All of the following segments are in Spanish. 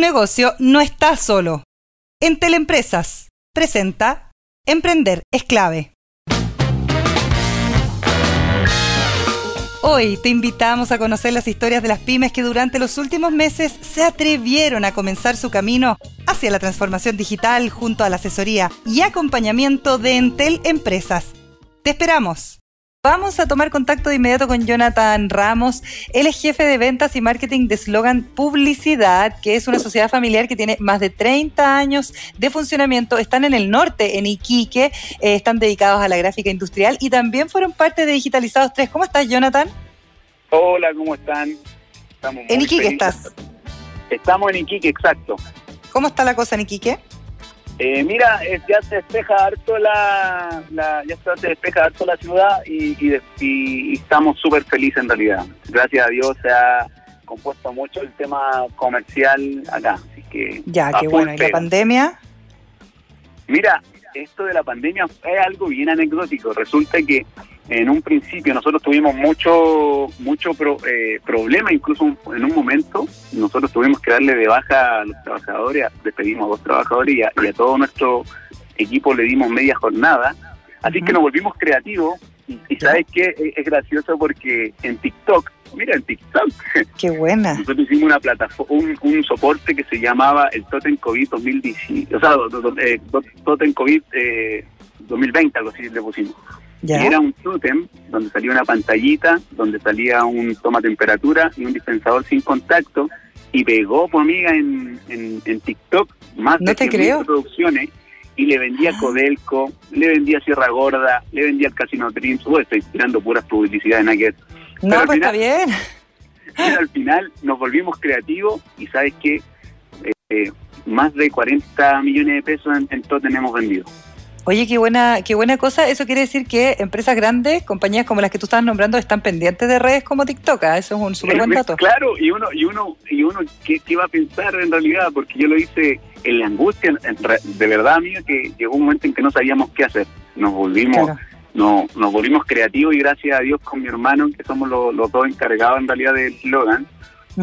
negocio no está solo. Entel Empresas presenta Emprender es clave. Hoy te invitamos a conocer las historias de las pymes que durante los últimos meses se atrevieron a comenzar su camino hacia la transformación digital junto a la asesoría y acompañamiento de Entel Empresas. Te esperamos. Vamos a tomar contacto de inmediato con Jonathan Ramos. Él es jefe de ventas y marketing de Slogan Publicidad, que es una sociedad familiar que tiene más de 30 años de funcionamiento. Están en el norte, en Iquique, eh, están dedicados a la gráfica industrial y también fueron parte de Digitalizados 3. ¿Cómo estás, Jonathan? Hola, ¿cómo están? ¿En Iquique estás? Estamos en Iquique, exacto. ¿Cómo está la cosa en Iquique? Eh, mira, ya se despeja harto la, ya se despeja harto la ciudad y, estamos súper felices en realidad. Gracias a Dios se ha compuesto mucho el tema comercial acá, así que ya, qué bueno. ¿Y la pandemia? Mira, esto de la pandemia es algo bien anecdótico. Resulta que en un principio nosotros tuvimos mucho mucho eh, problema, incluso en un momento nosotros tuvimos que darle de baja a los trabajadores, despedimos a dos trabajadores y a, todo nuestro equipo le dimos media jornada. Así que nos volvimos creativos y, sabes qué, es, gracioso porque en TikTok, mira en TikTok, qué buena. Nosotros hicimos una plataforma, un, soporte que se llamaba el Totem COVID 2010, o sea, eh, Totem COVID eh, 2020, algo así le pusimos. Y era un totem donde salía una pantallita, donde salía un toma temperatura y un dispensador sin contacto y pegó por amiga en, en, TikTok más de te creo. producciones y le vendía ah. Codelco, le vendía Sierra Gorda, le vendía el Casino Dreams. Uy, estoy tirando puras publicidades aquel. No, pues está bien. Pero al final nos volvimos creativos y sabes que eh, más de 40 millones de pesos en, en todo tenemos vendido. Oye, qué buena, qué buena cosa. Eso quiere decir que empresas grandes, compañías como las que tú estabas nombrando, están pendientes de redes como TikTok. ¿ah? Eso es un súper buen dato. Claro, y uno, y uno, y uno, ¿qué, ¿qué, va a pensar en realidad? Porque yo lo hice en la angustia, de verdad, amigo, que llegó un momento en que no sabíamos qué hacer. Nos volvimos, no, nos volvimos creativos y gracias a Dios con mi hermano, que somos los, dos encargados en realidad del slogan,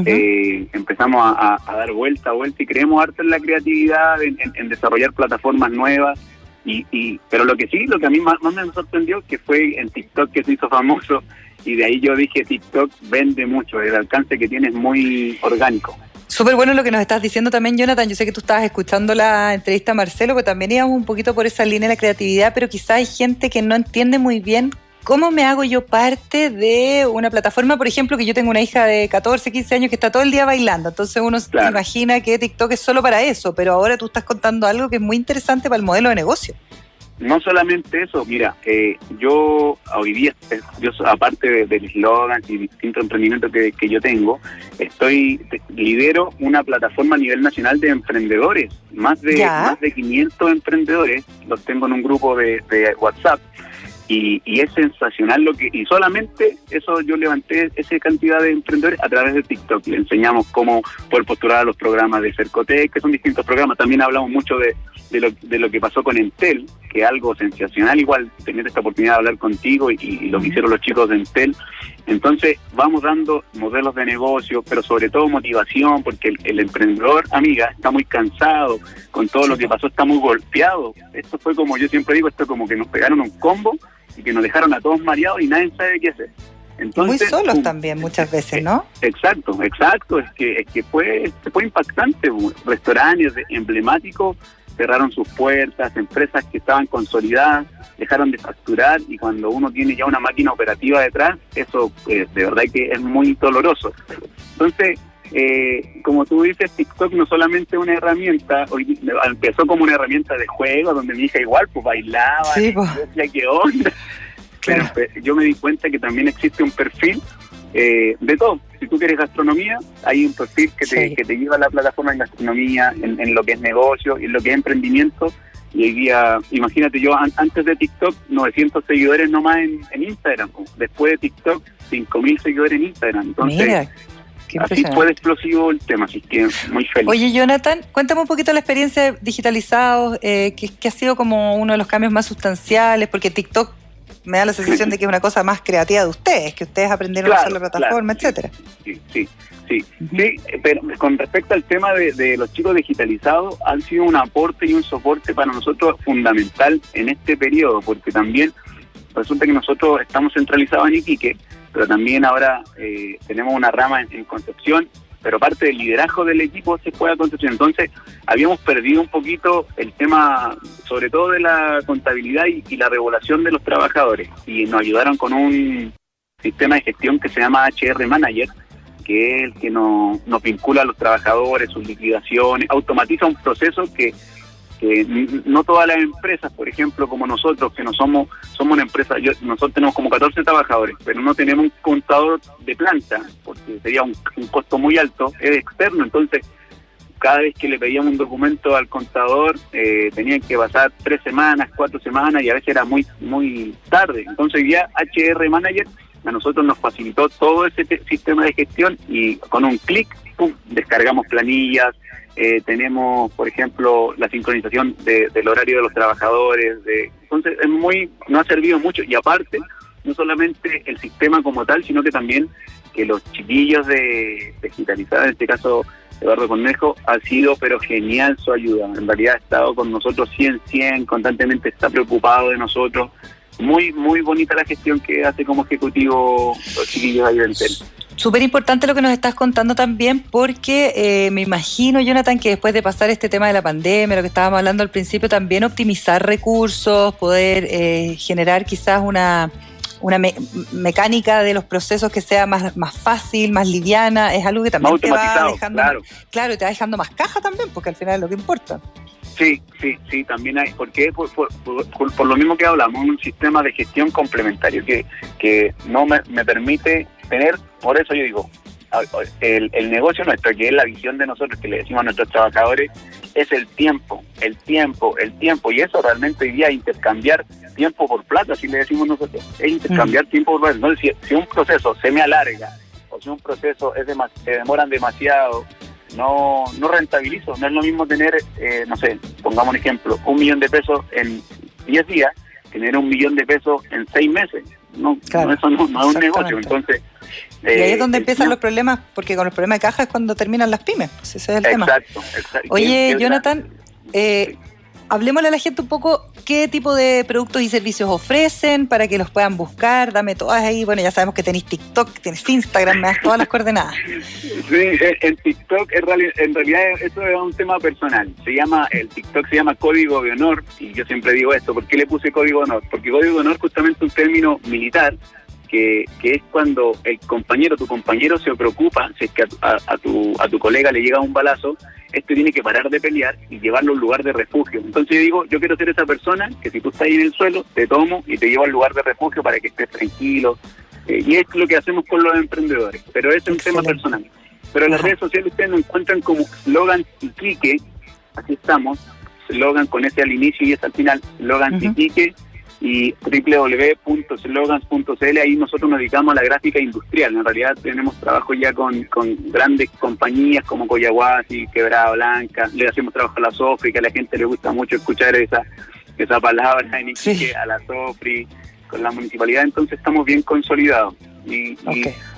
eh, empezamos a, dar vuelta a vuelta y creemos harto en la creatividad, en desarrollar plataformas nuevas y, pero lo que sí, lo que a mí más, me sorprendió que fue en TikTok que se hizo famoso y de ahí yo dije TikTok vende mucho, el alcance que tiene es muy orgánico. Súper bueno lo que nos estás diciendo también, Jonathan. Yo sé que tú estabas escuchando la entrevista a Marcelo, que también íbamos un poquito por esa línea de la creatividad, pero quizá hay gente que no entiende muy bien ¿Cómo me hago yo parte de una plataforma? Por ejemplo, que yo tengo una hija de 14, 15 años que está todo el día bailando. Entonces uno se imagina que TikTok es solo para eso, pero ahora tú estás contando algo que es muy interesante para el modelo de negocio. No solamente eso, mira, eh, yo hoy día, eh, yo aparte del eslogan y distintos emprendimientos que, yo tengo, estoy lidero una plataforma a nivel nacional de emprendedores, más de más de 500 emprendedores, los tengo en un grupo de WhatsApp y, es sensacional lo que y solamente eso yo levanté esa cantidad de emprendedores a través de TikTok. Le enseñamos cómo poder postular a los programas de Cercotec que son distintos programas. También hablamos mucho de, de, lo, de lo que pasó con Entel que algo sensacional. Igual tener esta oportunidad de hablar contigo y, lo que hicieron los chicos de Entel. Entonces vamos dando modelos de negocio pero sobre todo motivación porque el, emprendedor amiga está muy cansado con todo lo que pasó está muy golpeado. Esto fue como yo siempre digo esto como que nos pegaron un combo y que nos dejaron a todos mareados y nadie sabe qué hacer. Entonces, Muy solos también muchas veces, ¿no? Exacto, exacto. Es que, es que fue, fue impactante. Restaurantes emblemáticos cerraron sus puertas, empresas que estaban consolidadas dejaron de facturar y cuando uno tiene ya una máquina operativa detrás, eso eh, de verdad que es muy doloroso. Entonces, eh, como tú dices, TikTok no solamente es una herramienta, hoy empezó como una herramienta de juego, donde mi hija igual pues bailaba, y decía qué onda. Pero pues, yo me di cuenta que también existe un perfil eh, de todo. Si tú quieres gastronomía, hay un perfil que te, que te lleva a la plataforma en gastronomía, en, lo que es negocio, en lo que es emprendimiento. Y hoy día, imagínate, yo antes de TikTok, 900 seguidores nomás en, en Instagram. Después de TikTok, 5.000 seguidores en Instagram. Entonces, así fue explosivo el tema, así que muy feliz. Oye, Jonathan, cuéntame un poquito la experiencia de digitalizados, eh, que, ha sido como uno de los cambios más sustanciales, porque TikTok me da la sensación de que es una cosa más creativa de ustedes, que ustedes aprendieron a usar la plataforma, etcétera. Sí, sí, sí, sí, pero con respecto al tema de, los chicos digitalizados, han sido un aporte y un soporte para nosotros fundamental en este periodo, porque también resulta que nosotros estamos centralizados en Iquique, pero también ahora eh, tenemos una rama en Concepción pero parte del liderazgo del equipo se fue a Concepción. Entonces, habíamos perdido un poquito el tema, sobre todo de la contabilidad y, la regulación de los trabajadores. Y nos ayudaron con un sistema de gestión que se llama HR Manager, que es el que nos, nos vincula a los trabajadores, sus liquidaciones, automatiza un proceso que que no todas las empresas, por ejemplo, como nosotros, que no somos somos una empresa, nosotros tenemos como 14 trabajadores, pero no tenemos un contador de planta, porque sería un, costo muy alto, es externo, entonces cada vez que le pedíamos un documento al contador eh, tenían que pasar tres semanas, cuatro semanas y a veces era muy muy tarde. Entonces ya HR Manager a nosotros nos facilitó todo ese sistema de gestión y con un clic descargamos planillas, eh, tenemos, por ejemplo, la sincronización del horario de los trabajadores. De, entonces, es muy, nos ha servido mucho. Y aparte, no solamente el sistema como tal, sino que también que los chiquillos de, digitalizar, en este caso Eduardo Cornejo, ha sido pero genial su ayuda. En realidad ha estado con nosotros 100, 100, constantemente está preocupado de nosotros. Muy, muy bonita la gestión que hace como ejecutivo los chiquillos ahí del. Súper importante lo que nos estás contando también, porque eh, me imagino, Jonathan, que después de pasar este tema de la pandemia, lo que estábamos hablando al principio, también optimizar recursos, poder eh, generar quizás una, una mecánica de los procesos que sea más, más fácil, más liviana, es algo que también te va dejando, claro. claro, y te va dejando más caja también, porque al final es lo que importa. Sí, sí, sí, también hay, porque por, por, lo mismo que hablamos, un sistema de gestión complementario que, que no me, me permite tener, por eso yo digo, el, el, negocio nuestro, que es la visión de nosotros, que le decimos a nuestros trabajadores, es el tiempo, el tiempo, el tiempo. Y eso realmente hoy día intercambiar tiempo por plata, si le decimos nosotros, es intercambiar mm. tiempo por plata. Entonces, si, un proceso se me alarga o si un proceso es se demoran demasiado, no, no rentabilizo. No es lo mismo tener, eh, no sé, pongamos un ejemplo, un millón de pesos en 10 días, tener un millón de pesos en 6 meses. No, eso no, es un negocio. Entonces, y ahí es eh, donde empiezan los problemas, porque con los problemas de caja es cuando terminan las pymes. ese es el tema. Exacto, Oye, Jonathan, eh, hablemosle a la gente un poco qué tipo de productos y servicios ofrecen para que los puedan buscar. Dame todas ahí. Bueno, ya sabemos que tenéis TikTok, tienes Instagram, me das todas las coordenadas. Sí, en TikTok en realidad eso es un tema personal. Se llama, el TikTok se llama Código de Honor y yo siempre digo esto. ¿Por qué le puse Código de Honor? Porque Código de Honor es justamente un término militar que, que, es cuando el compañero, tu compañero se preocupa, si es que a, tu, a tu colega le llega un balazo, este tiene que parar de pelear y llevarlo a un lugar de refugio. Entonces yo digo, yo quiero ser esa persona que si tú estás ahí en el suelo, te tomo y te llevo al lugar de refugio para que estés tranquilo. Eh, y es lo que hacemos con los emprendedores, pero eso es un tema personal. Pero en las redes sociales ustedes nos encuentran como Logan Iquique, así estamos, Logan con ese al inicio y ese al final, Logan Iquique y www.slogans.cl, ahí nosotros nos dedicamos a la gráfica industrial. En realidad tenemos trabajo ya con, con grandes compañías como y Quebrada Blanca, le hacemos trabajo a la Sofri, que a la gente le gusta mucho escuchar esa, esa palabra en a la Sofri, con la municipalidad, entonces estamos bien consolidados. Y,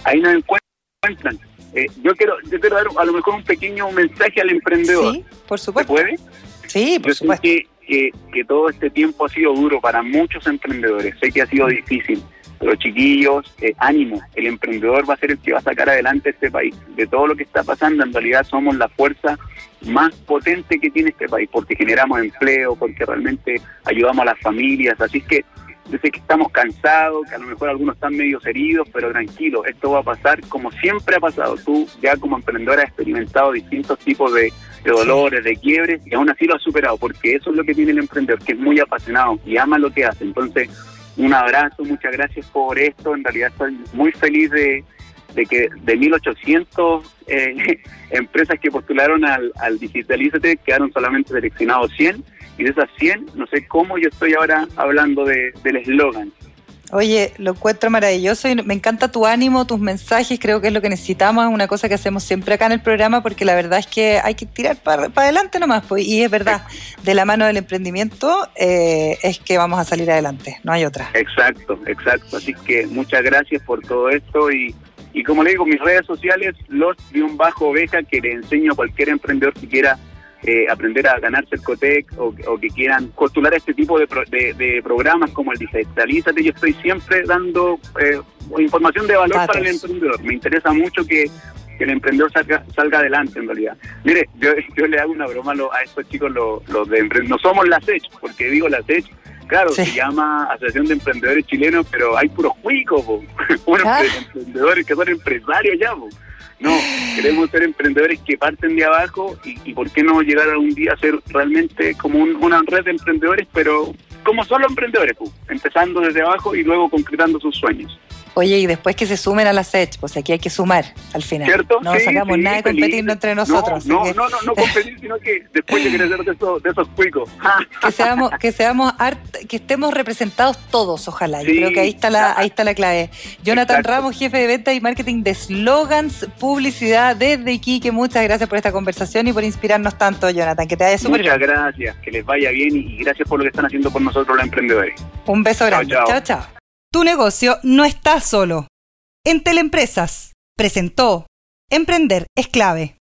ahí nos encuentran. Eh, yo quiero yo quiero dar a lo mejor un pequeño mensaje al emprendedor. Sí, por supuesto. ¿Se puede? Sí, por supuesto que, todo este tiempo ha sido duro para muchos emprendedores. Sé que ha sido difícil, pero chiquillos, eh, ánimo. El emprendedor va a ser el que va a sacar adelante este país. De todo lo que está pasando, en realidad somos la fuerza más potente que tiene este país, porque generamos empleo, porque realmente ayudamos a las familias. Así que yo sé que estamos cansados, que a lo mejor algunos están medio heridos, pero tranquilo, esto va a pasar como siempre ha pasado. Tú ya como emprendedora has experimentado distintos tipos de, dolores, de quiebres, y aún así lo has superado, porque eso es lo que tiene el emprendedor, que es muy apasionado y ama lo que hace. Entonces, un abrazo, muchas gracias por esto. En realidad estoy muy feliz de, que de 1800 eh, empresas que postularon al, al Digitalízate quedaron solamente seleccionados 100 y de esas 100, no sé cómo yo estoy ahora hablando de, del eslogan. Oye, lo encuentro maravilloso y me encanta tu ánimo, tus mensajes, creo que es lo que necesitamos, es una cosa que hacemos siempre acá en el programa porque la verdad es que hay que tirar para, adelante nomás, pues, y es verdad, de la mano del emprendimiento eh, es que vamos a salir adelante, no hay otra. Exacto, exacto, así que muchas gracias por todo esto y, y como le digo, mis redes sociales, los de un bajo oveja que le enseño a cualquier emprendedor que quiera eh, aprender a ganarse el COTEC o, que quieran postular este tipo de, de, programas como el Digitalízate, yo estoy siempre dando eh, información de valor para el emprendedor. Me interesa mucho que, el emprendedor salga, salga adelante en realidad. Mire, yo, yo le hago una broma a estos chicos, los, los de no somos la SECH, porque digo la SECH, claro, se llama Asociación de Emprendedores Chilenos, pero hay puros cuicos, unos ah. emprendedores que son empresarios ya. No, queremos ser emprendedores que parten de abajo y, por qué no llegar algún día a ser realmente como una red de emprendedores, pero como solo emprendedores, empezando desde abajo y luego concretando sus sueños. Oye, y después que se sumen a la SET, pues aquí hay que sumar al final. ¿Cierto? No sacamos nada de competir entre nosotros. No, no, no, no, competir, sino que después de crecer de esos, de esos cuicos. que seamos, que seamos que estemos representados todos, ojalá. Yo creo que ahí está la, ahí está la clave. Jonathan Ramos, jefe de venta y marketing de slogans, publicidad desde Iquique. Muchas gracias por esta conversación y por inspirarnos tanto, Jonathan. Que te vaya súper bien. Muchas gracias, que les vaya bien y gracias por lo que están haciendo por nosotros los emprendedores. Un beso grande. chao. chao. Tu negocio no está solo. En Teleempresas presentó Emprender es clave.